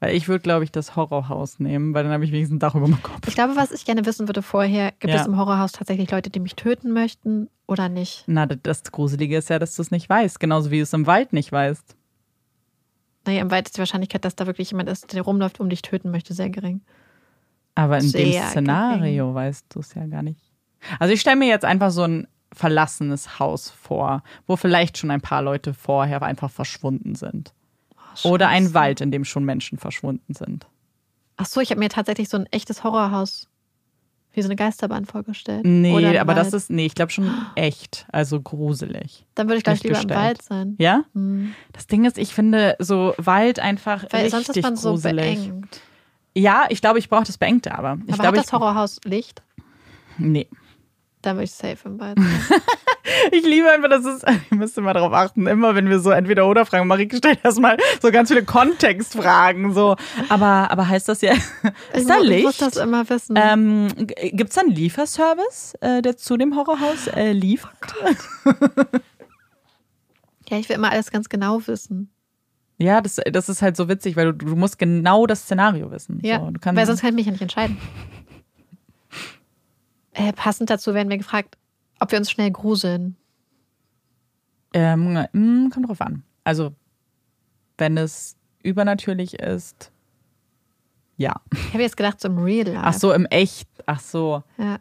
Weil ich würde, glaube ich, das Horrorhaus nehmen, weil dann habe ich wenigstens ein Dach über dem Kopf. Ich glaube, was ich gerne wissen würde vorher: Gibt Ja. es im Horrorhaus tatsächlich Leute, die mich töten möchten oder nicht? Na, das- Gruselige ist ja, dass du es nicht weißt. Genauso wie du es im Wald nicht weißt. Naja, im Wald ist die Wahrscheinlichkeit, dass da wirklich jemand ist, der rumläuft, um dich töten möchte, sehr gering. Aber in dem Sehr Szenario weißt du es ja gar nicht. Also ich stelle mir jetzt einfach so ein verlassenes Haus vor, wo vielleicht schon ein paar Leute vorher einfach verschwunden sind. Oder ein. Wald, in dem schon Menschen verschwunden sind. Ach so, ich habe mir tatsächlich so ein echtes Horrorhaus wie so eine Geisterbahn vorgestellt. Nee, aber das Wald. ist, nee, ich glaube schon echt, also gruselig. Dann würde ich gleich lieber im gestellt. Wald sein. Ja? Hm. Das Ding ist, ich finde so Wald einfach Weil richtig sonst ist man so gruselig. beengt. Ja, ich glaube, ich brauche das Beengte, aber ich aber glaube, hat das Horrorhaus Licht? nee. Dann würde ich safe im Wald sein. (laughs) Ich liebe einfach, dass es, (laughs) ihr müsst immer darauf achten, immer wenn wir so entweder oder fragen, Marike stellt erstmal so ganz viele Kontextfragen, so. Aber, aber heißt das ja, (laughs) Ich ist da mu- Ich Licht? muss das immer wissen. Ähm, Gibt es da einen Lieferservice, äh, der zu dem Horrorhaus äh, liefert? ja, ich will immer alles ganz genau wissen. Ja, das, das ist halt so witzig, weil du, du musst genau das Szenario wissen. Ja, so, weil sonst kann ich mich ja nicht entscheiden. Äh, passend dazu werden wir gefragt, ob wir uns schnell gruseln. ähm, mh, kommt drauf an. Also, wenn es übernatürlich ist, ja. Ich habe jetzt gedacht, so im Real Life. Ach so, im Echt. Ach so. Ja.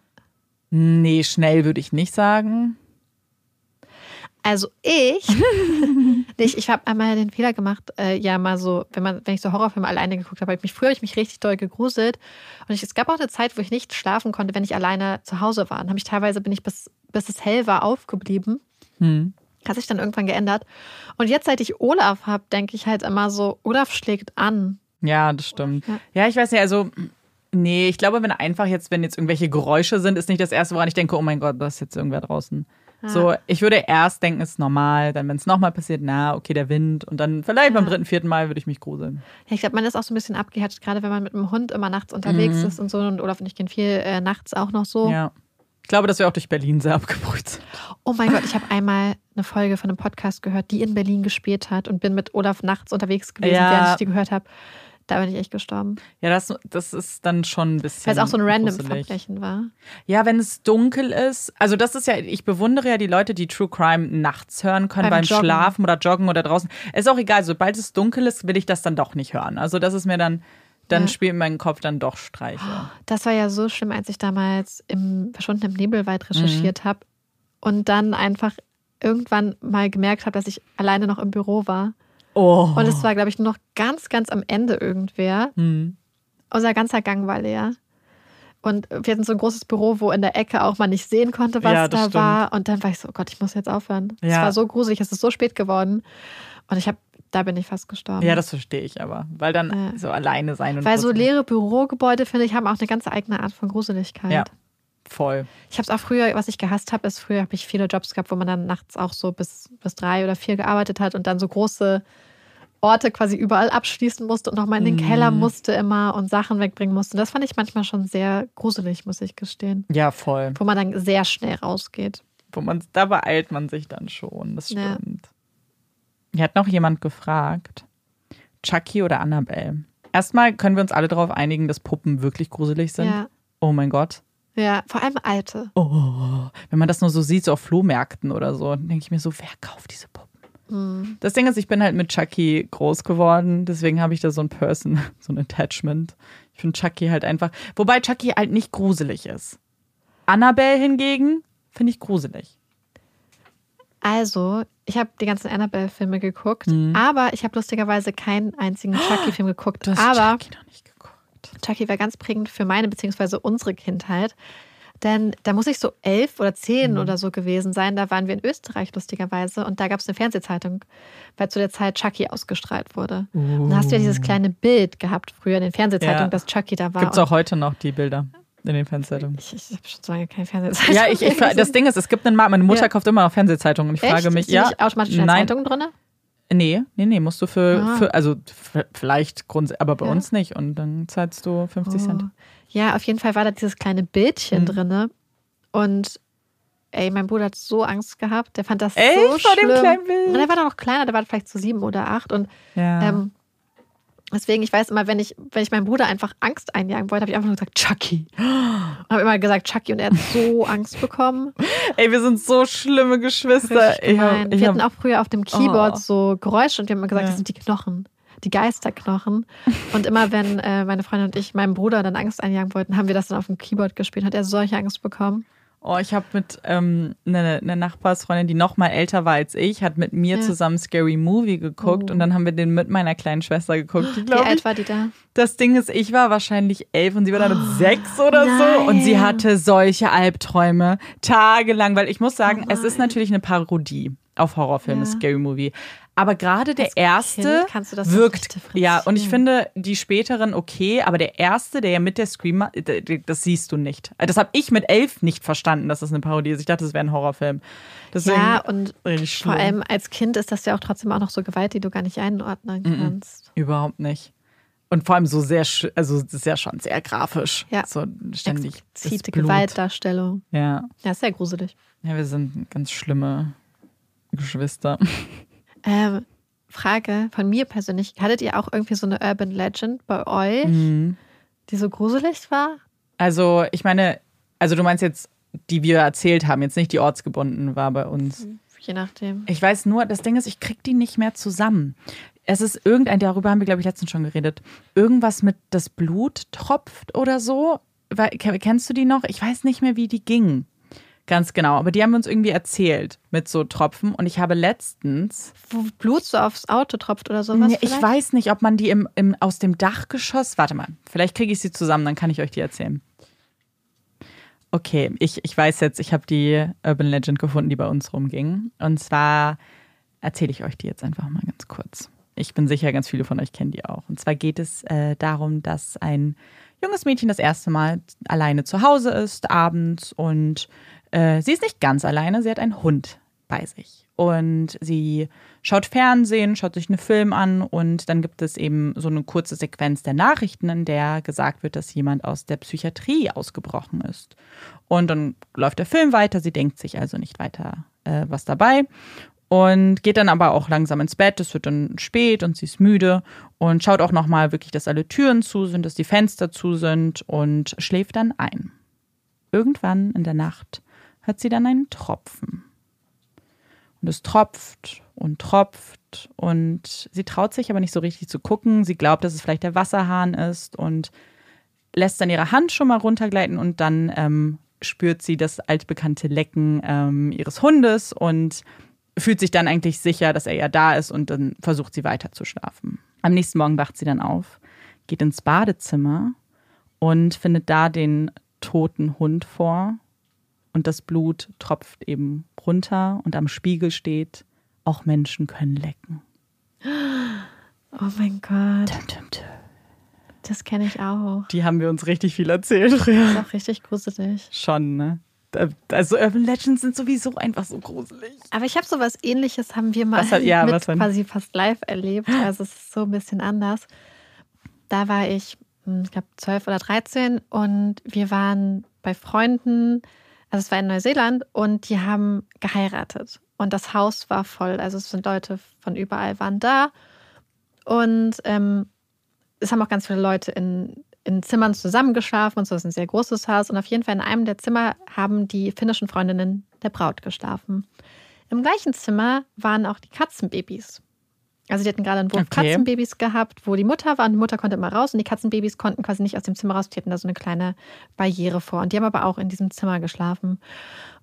Nee, schnell würde ich nicht sagen. Also ich, (laughs) nicht, ich habe einmal den Fehler gemacht, äh, ja mal so, wenn man, wenn ich so Horrorfilme alleine geguckt habe, hab ich mich früher hab ich mich richtig doll gegruselt und ich, es gab auch eine Zeit, wo ich nicht schlafen konnte, wenn ich alleine zu Hause war. Und habe ich teilweise bin ich bis bis es hell war aufgeblieben. Hm. Hat sich dann irgendwann geändert. Und jetzt, seit ich Olaf habe, denke ich halt immer so, Olaf schlägt an. Ja, das stimmt. Ja. Ja, ich weiß nicht, also, nee, ich glaube, wenn einfach jetzt, wenn jetzt irgendwelche Geräusche sind, ist nicht das Erste, woran ich denke, oh mein Gott, da ist jetzt irgendwer draußen. So, ich würde erst denken, es ist normal, dann, wenn es nochmal passiert, na, okay, der Wind und dann vielleicht beim Ja. dritten, vierten Mal würde ich mich gruseln. Ja, ich glaube, man ist auch so ein bisschen abgehatcht, gerade wenn man mit dem Hund immer nachts unterwegs Mhm. ist und so. Und Olaf und ich gehen viel äh, nachts auch noch so. Ja. Ich glaube, dass wir auch durch Berlin sehr abgebrüht sind. Oh mein Gott, ich habe einmal eine Folge von einem Podcast gehört, die in Berlin gespielt hat und bin mit Olaf nachts unterwegs gewesen, Ja. während ich die gehört habe. Da bin ich echt gestorben. Ja, das, das ist dann schon ein bisschen. Weil es auch so ein random. Verbrechen war. Ja, wenn es dunkel ist. Also, das ist ja, ich bewundere ja die Leute, die True Crime nachts hören können, Beim beim. Schlafen oder Joggen oder draußen. Ist auch egal, sobald es dunkel ist, will ich das dann doch nicht hören. Also, das ist mir dann, dann Ja. spielt mein Kopf dann doch Streiche. Das war ja so schlimm, als ich damals im Verschwunden im Nebelwald recherchiert Mhm. habe und dann einfach irgendwann mal gemerkt habe, dass ich alleine noch im Büro war. Oh. Und es war, glaube ich, nur noch ganz, ganz am Ende irgendwer. Hm. Unser ganzer Gang war leer. Und wir hatten so ein großes Büro, wo in der Ecke auch man nicht sehen konnte, was Ja, da stimmt. war. Und dann war ich so, oh Gott, ich muss jetzt aufhören. Es Ja. war so gruselig, es ist so spät geworden. Und ich habe, da bin ich fast gestorben. Ja, das verstehe ich aber. Weil dann Ja. so alleine sein und Weil so leere Bürogebäude, finde ich, haben auch eine ganz eigene Art von Gruseligkeit. Ja, voll. Ich habe es auch früher, was ich gehasst habe, ist früher habe ich viele Jobs gehabt, wo man dann nachts auch so bis, bis drei oder vier gearbeitet hat und dann so große Orte quasi überall abschließen musste und nochmal in den Keller Mhm. musste immer und Sachen wegbringen musste. Das fand ich manchmal schon sehr gruselig, muss ich gestehen. Ja, voll. Wo man dann sehr schnell rausgeht. Wo man, da beeilt man sich dann schon. Das Ja. stimmt. Hier hat noch jemand gefragt: Chucky oder Annabelle? Erstmal können wir uns alle darauf einigen, dass Puppen wirklich gruselig sind. Ja. Oh mein Gott. Ja, vor allem alte. Oh, wenn man das nur so sieht, so auf Flohmärkten oder so, dann denke ich mir so, wer kauft diese Puppen? Mhm. Das Ding ist, ich bin halt mit Chucky groß geworden, deswegen habe ich da so ein Person, (laughs) so ein Attachment. Ich finde Chucky halt einfach, wobei Chucky halt nicht gruselig ist. Annabelle hingegen finde ich gruselig. Also, ich habe die ganzen Annabelle-Filme geguckt, Mhm. aber ich habe lustigerweise keinen einzigen Chucky-Film geguckt. Du hast aber Chucky noch nicht geguckt. Chucky war ganz prägend für meine bzw. unsere Kindheit. Denn da muss ich so elf oder zehn Mhm. oder so gewesen sein. Da waren wir in Österreich lustigerweise und da gab es eine Fernsehzeitung, weil zu der Zeit Chucky ausgestrahlt wurde. Und da hast du ja dieses kleine Bild gehabt früher in den Fernsehzeitungen, Ja. dass Chucky da war. Gibt es auch heute noch die Bilder in den Fernsehzeitungen? Ich, ich habe schon so lange keine Fernsehzeitung. Ja, ich, ich, das Ding ist, es gibt einen Markt, meine Mutter Ja. kauft immer noch Fernsehzeitungen und ich Echt? frage mich, Ist ja, nicht automatisch in der Zeitung drin? nee, nee, nee, musst du für, Ah. für also vielleicht Grund, aber bei Ja. uns nicht und dann zahlst du 50 Cent. Ja, auf jeden Fall war da dieses kleine Bildchen Mhm. drinne. Und ey, mein Bruder hat so Angst gehabt. Der fand das Echt? so Vor dem schlimm. kleinen Bild? Und er war da noch kleiner, der war vielleicht so sieben oder acht. Und Ja. ähm, deswegen, ich weiß immer, wenn ich, wenn ich meinem Bruder einfach Angst einjagen wollte, habe ich einfach nur gesagt, Chucky. Und habe immer gesagt, Chucky. Und er hat so (laughs) Angst bekommen. Ey, wir sind so schlimme Geschwister. Ich hab, ich Wir hab, hatten auch früher auf dem Keyboard Oh. so Geräusche und wir haben immer gesagt, Ja. das sind die Knochen. Die Geisterknochen. Und immer wenn äh, meine Freundin und ich meinem Bruder dann Angst einjagen wollten, haben wir das dann auf dem Keyboard gespielt. Hat er solche Angst bekommen? oh, ich habe mit ähm, einer eine Nachbarsfreundin, die noch mal älter war als ich, hat mit mir Ja. zusammen Scary Movie geguckt Oh. und dann haben wir den mit meiner kleinen Schwester geguckt. Wie alt ich, war die da? das Ding ist, ich war wahrscheinlich elf und sie war dann sechs oder so und sie nein. hatte solche Albträume tagelang, weil ich muss sagen, Oh es ist nein. natürlich eine Parodie auf Horrorfilme, Ja. Scary Movie. Aber gerade der Als erste Kind kannst du das doch wirkt, ja, und ich finde die späteren okay, aber der erste, der ja mit der d- das siehst du nicht. Das habe ich mit elf nicht verstanden, dass das eine Parodie ist. Ich dachte, das wäre ein Horrorfilm. Deswegen Ja, und vor allem als Kind ist das ja auch trotzdem auch noch so Gewalt, die du gar nicht einordnen kannst. Überhaupt nicht. Und vor allem so sehr, also das ist ja schon sehr grafisch. Ja. So ständig. Explizite. Gewaltdarstellung. Ja. Ja, ist sehr gruselig. Ja, wir sind ganz schlimme Geschwister. Ähm, Frage von mir persönlich: Hattet ihr auch irgendwie so eine Urban Legend bei euch, Mhm. die so gruselig war? Also, ich meine, also du meinst jetzt, die wir erzählt haben, jetzt nicht die ortsgebunden war bei uns. Je nachdem. Ich weiß nur, das Ding ist, ich krieg die nicht mehr zusammen. Es ist irgendein, darüber haben wir, glaube ich, letztens schon geredet. Irgendwas mit das Blut tropft oder so. Kennst du die noch? Ich weiß nicht mehr, wie die ging. Ganz genau. Aber die haben uns irgendwie erzählt mit so Tropfen. Und ich habe letztens, Wo Blut so aufs Auto tropft oder sowas? Nee, ich weiß nicht, ob man die im, im, aus dem Dachgeschoss. Warte mal, vielleicht kriege ich sie zusammen, dann kann ich euch die erzählen. Okay, ich, ich weiß jetzt, ich habe die Urban Legend gefunden, die bei uns rumging. Und zwar erzähle ich euch die jetzt einfach mal ganz kurz. Ich bin sicher, ganz viele von euch kennen die auch. Und zwar geht es äh, darum, dass ein junges Mädchen das erste Mal alleine zu Hause ist, abends. Und äh, sie ist nicht ganz alleine, sie hat einen Hund bei sich. Und sie schaut Fernsehen, schaut sich einen Film an und dann gibt es eben so eine kurze Sequenz der Nachrichten, in der gesagt wird, dass jemand aus der Psychiatrie ausgebrochen ist. Und dann läuft der Film weiter, sie denkt sich also nicht weiter äh, was dabei und geht dann aber auch langsam ins Bett. Es wird dann spät und sie ist müde und schaut auch nochmal wirklich, dass alle Türen zu sind, dass die Fenster zu sind und schläft dann ein. Irgendwann in der Nacht hört sie dann einen Tropfen. Und es tropft und tropft und sie traut sich aber nicht so richtig zu gucken. Sie glaubt, dass es vielleicht der Wasserhahn ist und lässt dann ihre Hand schon mal runtergleiten und dann ähm, spürt sie das altbekannte Lecken ähm, ihres Hundes und fühlt sich dann eigentlich sicher, dass er ja da ist und dann versucht sie weiter zu schlafen. Am nächsten Morgen wacht sie dann auf, geht ins Badezimmer und findet da den toten Hund vor und das Blut tropft eben runter und am Spiegel steht, auch Menschen können lecken. Oh mein Gott. Tum, tum, tum. Das kenne ich auch. Die haben wir uns richtig viel erzählt. Das ist auch richtig gruselig. Schon, ne? Also Urban Legends sind sowieso einfach so gruselig. Aber ich habe sowas ähnliches, haben wir mal hat- ja, (laughs) mit quasi fast live erlebt. (gasps) Also es ist so ein bisschen anders. Da war ich, hm, ich glaube, 12 oder 13 und wir waren bei Freunden, also es war in Neuseeland und die haben geheiratet. Und das Haus war voll. Also es sind Leute von überall waren da. Und ähm, es haben auch ganz viele Leute in, in Zimmern zusammengeschlafen und so. Es ist ein sehr großes Haus. Und auf jeden Fall in einem der Zimmer haben die finnischen Freundinnen der Braut geschlafen. Im gleichen Zimmer waren auch die Katzenbabys. Also die hatten gerade einen Wurf Okay. Katzenbabys gehabt, wo die Mutter war und die Mutter konnte immer raus und die Katzenbabys konnten quasi nicht aus dem Zimmer raus. Die hatten da so eine kleine Barriere vor. Und die haben aber auch in diesem Zimmer geschlafen.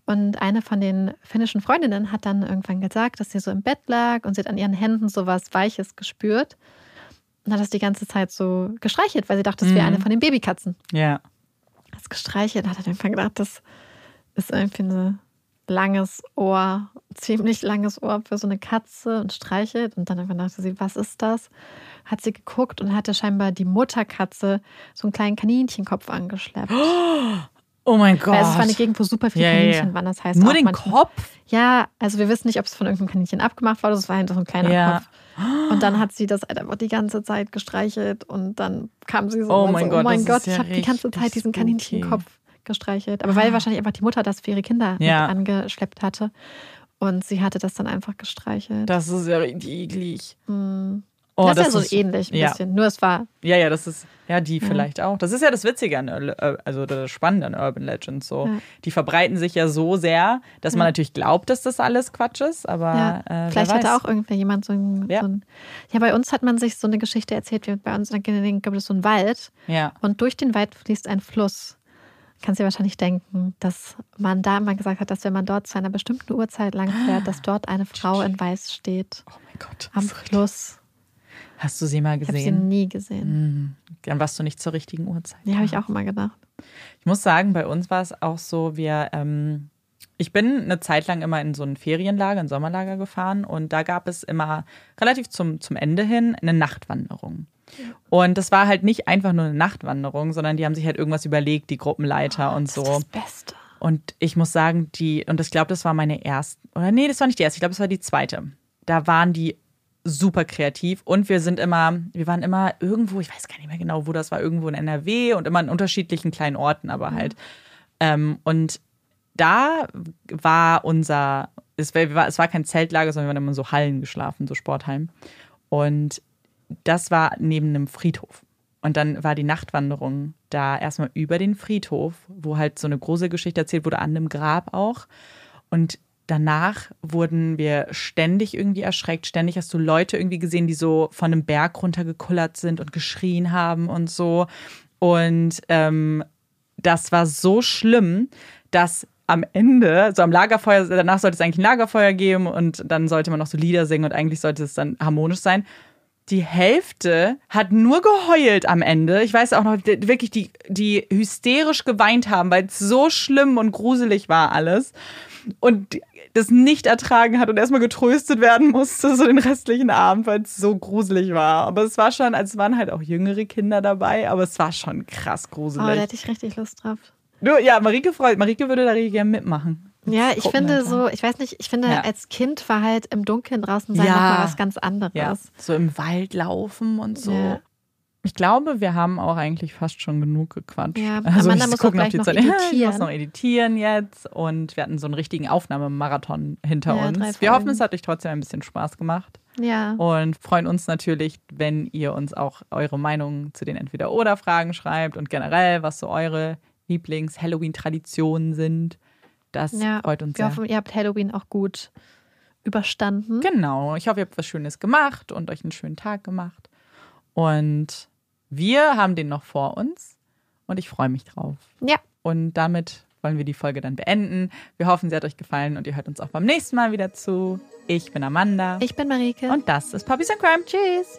Und eine von den finnischen Freundinnen hat dann irgendwann gesagt, dass sie so im Bett lag und sie hat an ihren Händen so was Weiches gespürt. Und hat das die ganze Zeit so gestreichelt, weil sie dachte, das wäre Mhm. eine von den Babykatzen. Ja. Hat es gestreichelt und hat dann irgendwann gedacht, das ist irgendwie ein langes Ohr, ziemlich langes Ohr für so eine Katze und streichelt. Und dann irgendwann dachte sie, was ist das? Hat sie geguckt und hatte scheinbar die Mutterkatze so einen kleinen Kaninchenkopf angeschleppt. (gasps) Oh mein Gott. Also es war eine Gegend, wo super viele ja. Kaninchen waren. Das heißt Nur den manchmal- Kopf? Ja, also wir wissen nicht, ob es von irgendeinem Kaninchen abgemacht wurde. Es war halt so ein kleiner Ja. Kopf. Und dann hat sie das halt einfach die ganze Zeit gestreichelt und dann kam sie so, Oh mein so, Gott, oh mein Gott, ja ich habe die ganze Zeit diesen spooky. Kaninchenkopf gestreichelt. Aber weil wahrscheinlich einfach die Mutter das für ihre Kinder Ja. angeschleppt hatte. Und sie hatte das dann einfach gestreichelt. Das ist ja richtig eklig. Hm. Oh, das ist ja so ähnlich ein ja. bisschen. Nur es war, Ja, ja, das ist, ja, die vielleicht auch. Das ist ja das Witzige an, äh, also das Spannende an Urban Legends. So. Ja. Die verbreiten sich ja so sehr, dass man natürlich glaubt, dass das alles Quatsch ist, aber ja, äh, vielleicht weiß. hatte auch irgendwer jemand so ein, Ja. so ein. Ja, bei uns hat man sich so eine Geschichte erzählt. wie Bei uns in der Gegend gibt es so einen Wald. Ja. Und durch den Wald fließt ein Fluss. Kannst dir wahrscheinlich denken, dass man da mal gesagt hat, dass wenn man dort zu einer bestimmten Uhrzeit lang fährt, dass dort eine Frau in Weiß steht. Oh mein Gott. Am Fluss. Hast du sie mal Ich habe sie gesehen? nie gesehen. Hm, Dann warst du nicht zur richtigen Uhrzeit. Ja, habe ich auch immer gedacht. Ich muss sagen, bei uns war es auch so, wir, ähm, ich bin eine Zeit lang immer in so ein Ferienlager, ein Sommerlager gefahren und da gab es immer relativ zum, zum Ende hin eine Nachtwanderung. Und das war halt nicht einfach nur eine Nachtwanderung, sondern die haben sich halt irgendwas überlegt, die Gruppenleiter und Das so. ist das Beste. Und ich muss sagen, die, und ich glaube, das war meine erste, oder nee, das war nicht die erste, ich glaube, das war die zweite. Da waren die super kreativ und wir sind immer, wir waren immer irgendwo, ich weiß gar nicht mehr genau, wo das war, irgendwo in NRW und immer in unterschiedlichen kleinen Orten, aber halt. Ähm, und da war unser, es war, es war kein Zeltlager, sondern wir haben immer so Hallen geschlafen, so Sporthallen. Und das war neben einem Friedhof. Und dann war die Nachtwanderung da erstmal über den Friedhof, wo halt so eine große Geschichte erzählt wurde, an einem Grab auch. Und danach wurden wir ständig irgendwie erschreckt. Ständig hast du Leute irgendwie gesehen, die so von einem Berg runtergekullert sind und geschrien haben und so. Und ähm, das war so schlimm, dass am Ende, so am Lagerfeuer, danach sollte es eigentlich ein Lagerfeuer geben und dann sollte man noch so Lieder singen und eigentlich sollte es dann harmonisch sein. Die Hälfte hat nur geheult am Ende. Ich weiß auch noch, wirklich, die, die hysterisch geweint haben, weil es so schlimm und gruselig war alles. Und das nicht ertragen hat und erstmal getröstet werden musste, so den restlichen Abend, weil es so gruselig war. Aber es war schon, es waren halt auch jüngere Kinder dabei, aber es war schon krass Oh, gruselig. da hätte ich richtig Lust drauf. Nur, ja, Marike freut. Marike würde da richtig gerne mitmachen. Ja, ich finde Gruppenleiter. so, ich weiß nicht, ich finde Ja. als Kind war halt im Dunkeln draußen sein Ja. nochmal was ganz anderes. Ja, so im Wald laufen und so. Ja. Ich glaube, wir haben auch eigentlich fast schon genug gequatscht. Ja, also Amanda ich muss gucken die gleich Zeit. noch (laughs) Ja, ich muss editieren. noch editieren jetzt und wir hatten so einen richtigen Aufnahmemarathon hinter Ja, uns. Wir hoffen, es hat euch trotzdem ein bisschen Spaß gemacht Ja. und freuen uns natürlich, wenn ihr uns auch eure Meinung zu den Entweder-Oder-Fragen schreibt und generell, was so eure Lieblings-Halloween-Traditionen sind. Das ja. freut uns Wir sehr. hoffen, ihr habt Halloween auch gut überstanden. Genau. Ich hoffe, ihr habt was Schönes gemacht und euch einen schönen Tag gemacht. Und wir haben den noch vor uns und ich freue mich drauf. Ja. Und damit wollen wir die Folge dann beenden. Wir hoffen, sie hat euch gefallen und ihr hört uns auch beim nächsten Mal wieder zu. Ich bin Amanda Ich bin Marike. und das ist Puppies and Crime. Tschüss.